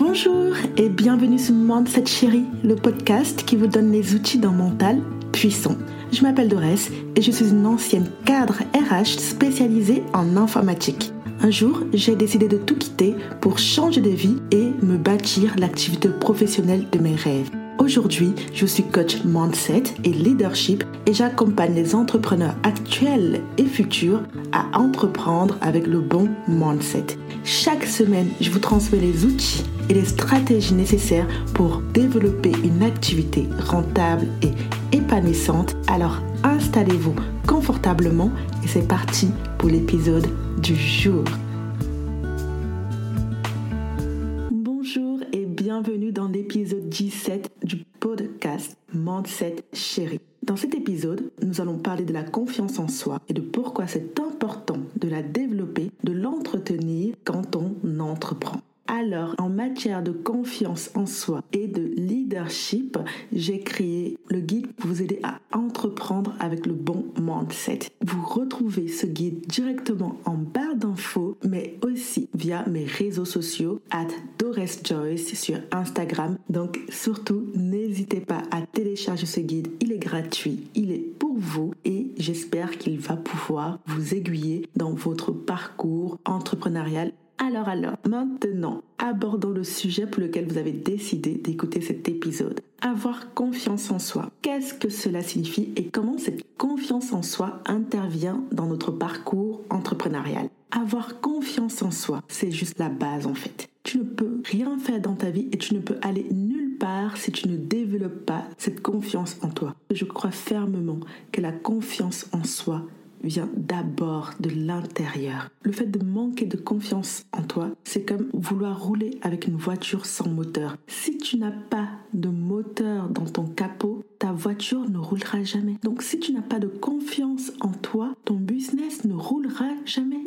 Bonjour et bienvenue sur Mindset Chérie, le podcast qui vous donne les outils d'un mental puissant. Je m'appelle Dorès et je suis une ancienne cadre RH spécialisée en informatique. Un jour, j'ai décidé de tout quitter pour changer de vie et me bâtir l'activité professionnelle de mes rêves. Aujourd'hui, je suis coach mindset et leadership et j'accompagne les entrepreneurs actuels et futurs à entreprendre avec le bon mindset. Chaque semaine, je vous transmets les outils et les stratégies nécessaires pour développer une activité rentable et épanouissante. Alors installez-vous confortablement et c'est parti pour l'épisode du jour. Bonjour et bienvenue dans l'épisode 17 du podcast Mindset Chérie. Dans cet épisode, nous allons parler de la confiance en soi et de pourquoi c'est important de la développer, de l'entretenir quand on entreprend. Alors, en matière de confiance en soi et de leadership, j'ai créé le guide pour vous aider à entreprendre avec le bon mindset. Vous retrouvez ce guide directement en barre d'infos, mais aussi via mes réseaux sociaux, at Doris Joyce sur Instagram. Donc, surtout, n'hésitez pas à télécharger ce guide. Il est gratuit, il est pour vous et j'espère qu'il va pouvoir vous aiguiller dans votre parcours entrepreneurial alors alors, maintenant, abordons le sujet pour lequel vous avez décidé d'écouter cet épisode. Avoir confiance en soi. Qu'est-ce que cela signifie et comment cette confiance en soi intervient dans notre parcours entrepreneurial? Avoir confiance en soi, c'est juste la base en fait. Tu ne peux rien faire dans ta vie et tu ne peux aller nulle si tu ne développes pas cette confiance en toi. Je crois fermement que la confiance en soi vient d'abord de l'intérieur. Le fait de manquer de confiance en toi, c'est comme vouloir rouler avec une voiture sans moteur. Si tu n'as pas de moteur dans ton capot, ta voiture ne roulera jamais. Donc si tu n'as pas de confiance en toi, ton business ne roulera jamais,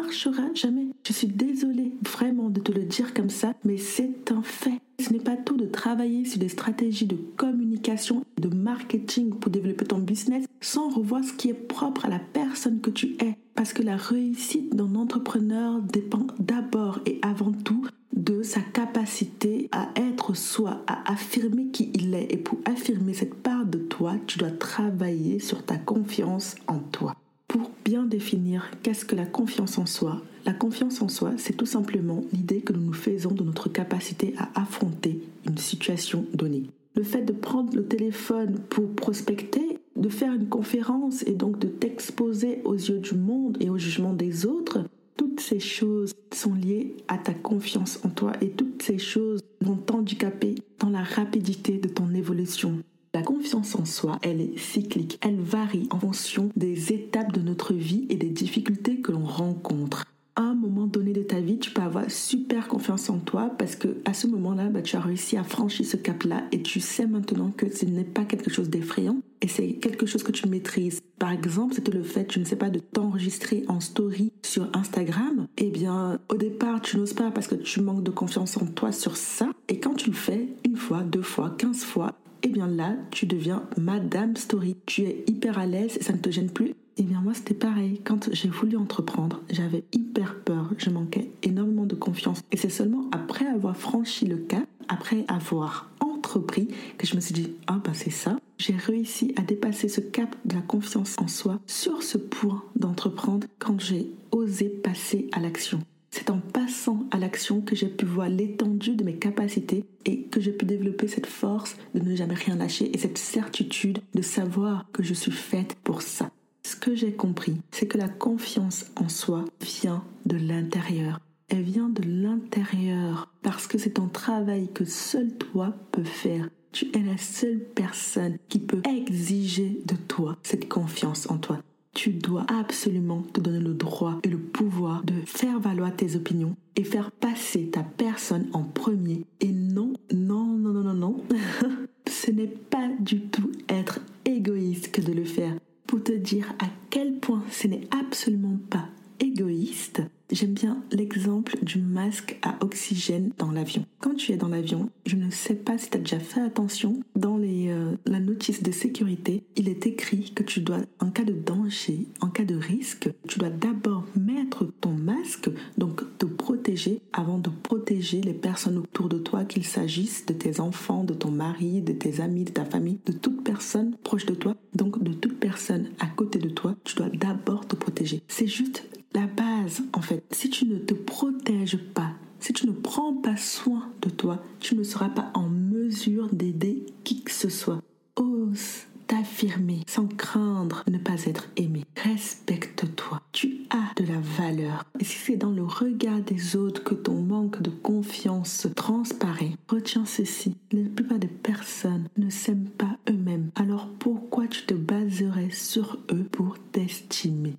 marchera jamais. Je suis désolée vraiment de te le dire comme ça, mais c'est un fait. Ce n'est pas tout de travailler sur des stratégies de communication, de marketing pour développer ton business sans revoir ce qui est propre à la personne que tu es. Parce que la réussite d'un entrepreneur dépend d'abord et avant tout de sa capacité à être soi, à affirmer qui il est. Et pour affirmer cette part de toi, tu dois travailler sur ta confiance en toi. Pour bien définir qu'est-ce que la confiance en soi, la confiance en soi, c'est tout simplement l'idée que nous nous faisons de notre capacité à affronter une situation donnée. Le fait de prendre le téléphone pour prospecter, de faire une conférence et donc de t'exposer aux yeux du monde et au jugement des autres, toutes ces choses sont liées à ta confiance en toi et toutes ces choses vont t'handicaper dans la rapidité de ton évolution. La confiance en soi, elle est cyclique, elle varie en fonction des étapes de notre vie et des difficultés que l'on rencontre à un moment donné de ta vie, tu peux avoir super confiance en toi parce que à ce moment-là, bah, tu as réussi à franchir ce cap-là et tu sais maintenant que ce n'est pas quelque chose d'effrayant et c'est quelque chose que tu maîtrises. Par exemple, c'était le fait, tu ne sais pas, de t'enregistrer en story sur Instagram. Eh bien, au départ, tu n'oses pas parce que tu manques de confiance en toi sur ça. Et quand tu le fais une fois, deux fois, quinze fois, eh bien là, tu deviens Madame Story. Tu es hyper à l'aise et ça ne te gêne plus? Eh bien moi c'était pareil, quand j'ai voulu entreprendre, j'avais hyper peur, je manquais énormément de confiance. Et c'est seulement après avoir franchi le cap, après avoir entrepris, que je me suis dit, ah bah c'est ça, j'ai réussi à dépasser ce cap de la confiance en soi sur ce point d'entreprendre quand j'ai osé passer à l'action. C'est en passant à l'action que j'ai pu voir l'étendue de mes capacités et que j'ai pu développer cette force de ne jamais rien lâcher et cette certitude de savoir que je suis faite pour ça. Ce que j'ai compris, c'est que la confiance en soi vient de l'intérieur. Elle vient de l'intérieur parce que c'est un travail que seul toi peux faire. Tu es la seule personne qui peut exiger de toi cette confiance en toi. Tu dois absolument te donner le droit et le pouvoir de faire valoir tes opinions et faire passer ta personne en premier. Et non, non, non, non, non, non. Ce n'est pas du tout être égoïste que de le faire pour te dire à quel point ce n'est absolument pas égoïste J'aime bien l'exemple du masque à oxygène dans l'avion. Quand tu es dans l'avion, je ne sais pas si tu as déjà fait attention, dans les, euh, la notice de sécurité, il est écrit que tu dois, en cas de danger, en cas de risque, tu dois d'abord mettre ton masque, donc te protéger avant de protéger les personnes autour de toi, qu'il s'agisse de tes enfants, de ton mari, de tes amis, de ta famille, de toute personne proche de toi, donc de toute personne à côté de toi, tu dois d'abord te protéger. C'est juste la base en fait. Si tu ne te protèges pas, si tu ne prends pas soin de toi, tu ne seras pas en mesure d'aider qui que ce soit. Ose t'affirmer sans craindre de ne pas être aimé. Respecte-toi. Tu as de la valeur. Et si c'est dans le regard des autres que ton manque de confiance transparaît, retiens ceci. La plupart des personnes ne s'aiment pas eux-mêmes. Alors pourquoi tu te baserais sur eux pour t'estimer?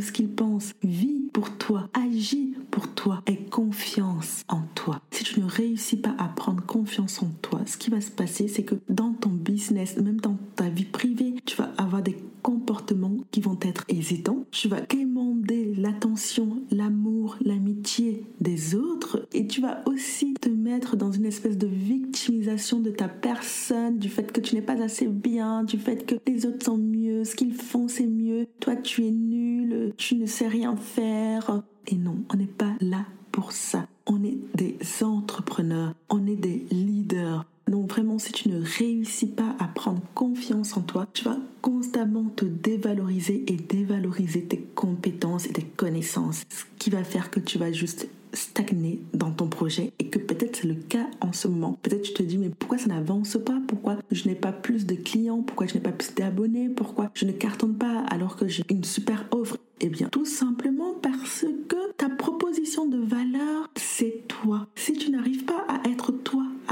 Ce qu'ils pensent. Vis pour toi. Agis pour toi. Aie confiance de ta personne, du fait que tu n'es pas assez bien, du fait que les autres sont mieux, ce qu'ils font c'est mieux, toi tu es nul, tu ne sais rien faire. Et non, on n'est pas là pour ça. On est des entrepreneurs, on est des leaders. Donc vraiment, si tu ne réussis pas à prendre confiance en toi, tu vas constamment te dévaloriser et dévaloriser tes compétences et tes connaissances. Ce qui va faire que tu vas juste stagner dans ton projet et que peut-être c'est le cas en ce moment. Peut-être tu te dis mais pourquoi ça n'avance pas? Pourquoi je n'ai pas plus de clients? Pourquoi je n'ai pas plus d'abonnés? Pourquoi je ne cartonne pas alors que j'ai une super offre? Eh bien tout simplement parce que ta proposition de valeur c'est toi. Si tu n'arrives pas à être toi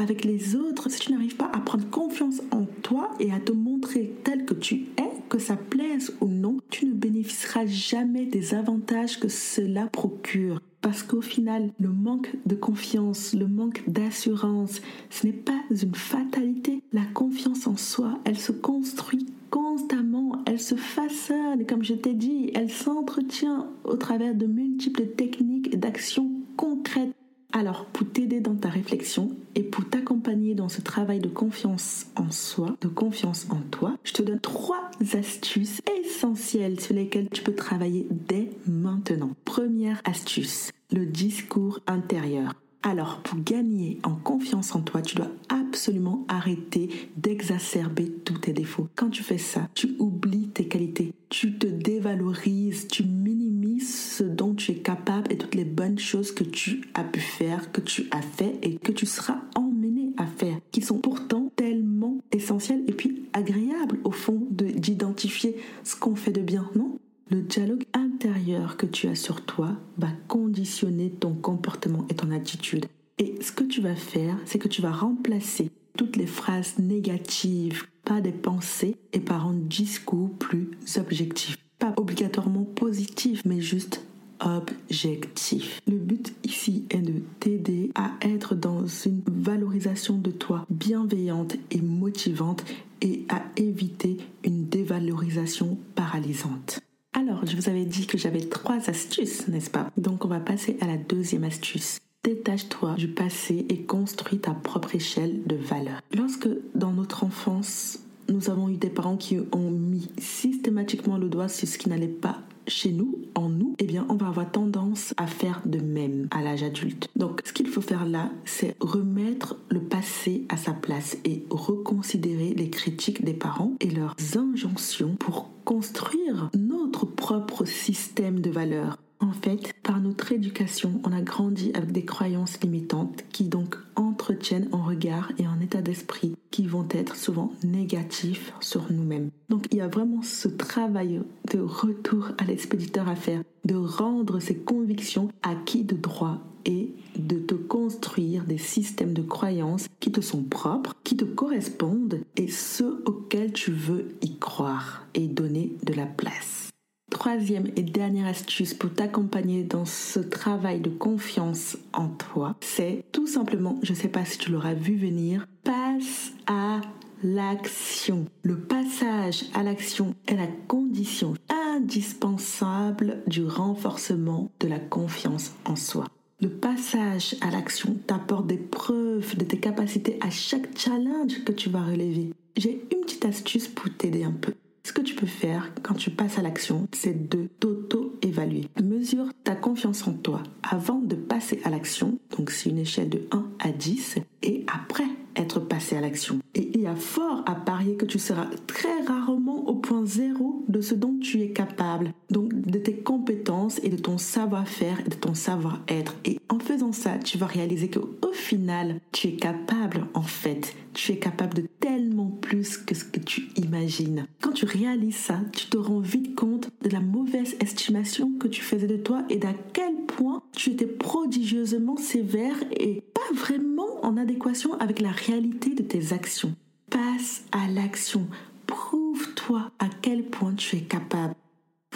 avec les autres, si tu n'arrives pas à prendre confiance en toi et à te montrer tel que tu es, que ça plaise ou non, tu ne bénéficieras jamais des avantages que cela procure. Parce qu'au final, le manque de confiance, le manque d'assurance, ce n'est pas une fatalité. La confiance en soi, elle se construit constamment, elle se façonne, comme je t'ai dit, elle s'entretient au travers de multiples techniques d'actions concrètes. Alors, pour t'aider dans ta réflexion et pour t'accompagner dans ce travail de confiance en soi, de confiance en toi, je te donne trois astuces essentielles sur lesquelles tu peux travailler dès maintenant. Première astuce, le discours intérieur. Alors, pour gagner en confiance en toi, tu dois absolument arrêter d'exacerber tous tes défauts. Quand tu fais ça, tu oublies tes qualités, tu te dévalorises, tu minimises ce dont capable et toutes les bonnes choses que tu as pu faire, que tu as fait et que tu seras emmené à faire, qui sont pourtant tellement essentielles et puis agréables au fond d'identifier ce qu'on fait de bien, non? Le dialogue intérieur que tu as sur toi va conditionner ton comportement et ton attitude. Et ce que tu vas faire, c'est que tu vas remplacer toutes les phrases négatives par des pensées et par un discours plus objectif. Pas obligatoirement positif, mais juste objectif. Le but ici est de t'aider à être dans une valorisation de toi bienveillante et motivante et à éviter une dévalorisation paralysante. Alors, je vous avais dit que j'avais trois astuces, n'est-ce pas? Donc, on va passer à la deuxième astuce. Détache-toi du passé et construis ta propre échelle de valeur. Lorsque, dans notre enfance, nous avons eu des parents qui ont mis systématiquement le doigt sur ce qui n'allait pas chez nous, en nous, eh bien, on va avoir tendance à faire de même à l'âge adulte. Donc, ce qu'il faut faire là, c'est remettre le passé à sa place et reconsidérer les critiques des parents et leurs injonctions pour construire notre propre système de valeurs. En fait, par notre éducation, on a grandi avec des croyances limitantes qui donc entretiennent un regard et un état d'esprit qui vont être souvent négatifs sur nous-mêmes. Donc il y a vraiment ce travail de retour à l'expéditeur à faire, de rendre ses convictions acquis de droit et de te construire des systèmes de croyances qui te sont propres, qui te correspondent et ceux auxquels tu veux y croire et donner de la place. Troisième et dernière astuce pour t'accompagner dans ce travail de confiance en toi, c'est tout simplement, je ne sais pas si tu l'auras vu venir, passe à l'action. Le passage à l'action est la condition indispensable du renforcement de la confiance en soi. Le passage à l'action t'apporte des preuves de tes capacités à chaque challenge que tu vas relever. J'ai une petite astuce pour t'aider un peu. Ce que tu peux faire quand tu passes à l'action, c'est de t'auto-évaluer. Mesure ta confiance en toi avant de passer à l'action, donc c'est une échelle de 1 à 10, et après être passé à l'action. Et il y a fort à parier que tu seras très rarement au point zéro de ce dont tu es capable, donc de tes compétences et de ton savoir-faire et de ton savoir-être. Et en faisant ça, tu vas réaliser qu'au final, tu es capable, en fait, tu es capable de tellement plus que ce que tu imagines. Quand tu réalises ça, tu te rends vite compte de la mauvaise estimation que tu faisais de toi et d'à quel point tu étais prodigieusement sévère et pas vraiment en adéquation avec la réalité de tes actions. Passe à l'action. Prouve-toi à quel point tu es capable.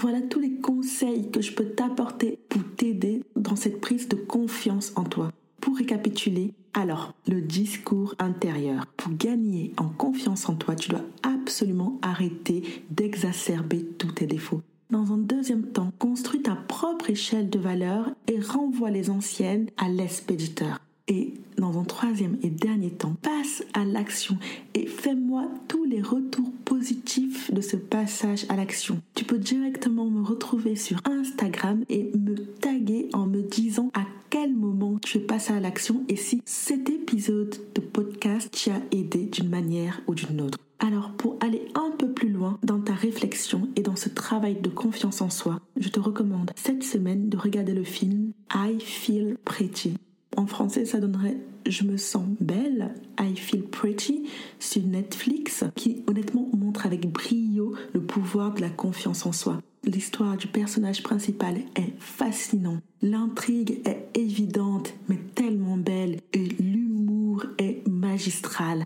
Voilà tous les conseils que je peux t'apporter pour t'aider dans cette prise de confiance en toi. Pour récapituler, alors, le discours intérieur. Pour gagner en confiance en toi, tu dois absolument arrêter d'exacerber tous tes défauts. Dans un deuxième temps, construis ta propre échelle de valeur et renvoie les anciennes à l'expéditeur. Et dans un troisième et dernier temps, passe à l'action et fais-moi tous les retours positifs de ce passage à l'action. Tu peux directement me retrouver sur Instagram et me taguer en me disant à quel moment tu es passé à l'action et si cet épisode de podcast t'y aidé d'une manière ou d'une autre. Alors pour aller un peu plus loin dans ta réflexion et dans ce travail de confiance en soi, je te recommande cette semaine de regarder le film I Feel Pretty en français, ça donnerait Je me sens belle, I feel pretty, sur Netflix, qui honnêtement montre avec brio le pouvoir de la confiance en soi. L'histoire du personnage principal est fascinante. L'intrigue est évidente, mais tellement belle. Et l'humour est magistral.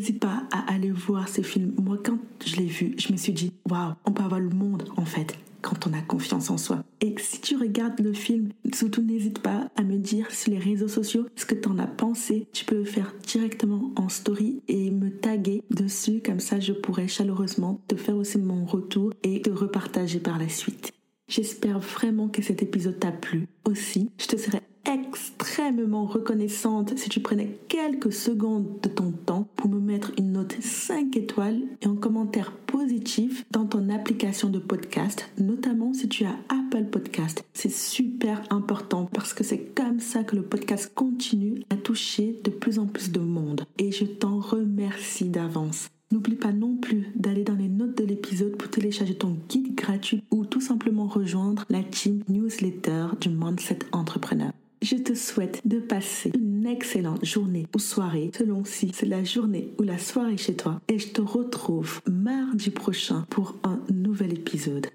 N'hésite pas à aller voir ce film. Moi, quand je l'ai vu, je me suis dit, waouh, on peut avoir le monde en fait quand on a confiance en soi. Et si tu regardes le film, surtout n'hésite pas à me dire sur les réseaux sociaux ce que tu en as pensé. Tu peux le faire directement en story et me taguer dessus, comme ça je pourrais chaleureusement te faire aussi mon retour et te repartager par la suite. J'espère vraiment que cet épisode t'a plu. Aussi, je te serais extrêmement reconnaissante si tu prenais quelques secondes de ton temps pour me mettre une note 5 étoiles et un commentaire positif dans ton application de podcast, notamment si tu as Apple Podcast. C'est super important parce que c'est comme ça que le podcast continue à toucher de plus en plus de monde. Et je t'en remercie d'avance. N'oublie pas non plus d'aller dans les notes de l'épisode pour télécharger ton guide gratuit ou simplement rejoindre la team newsletter du Mindset Entrepreneur. Je te souhaite de passer une excellente journée ou soirée selon si c'est la journée ou la soirée chez toi et je te retrouve mardi prochain pour un nouvel épisode.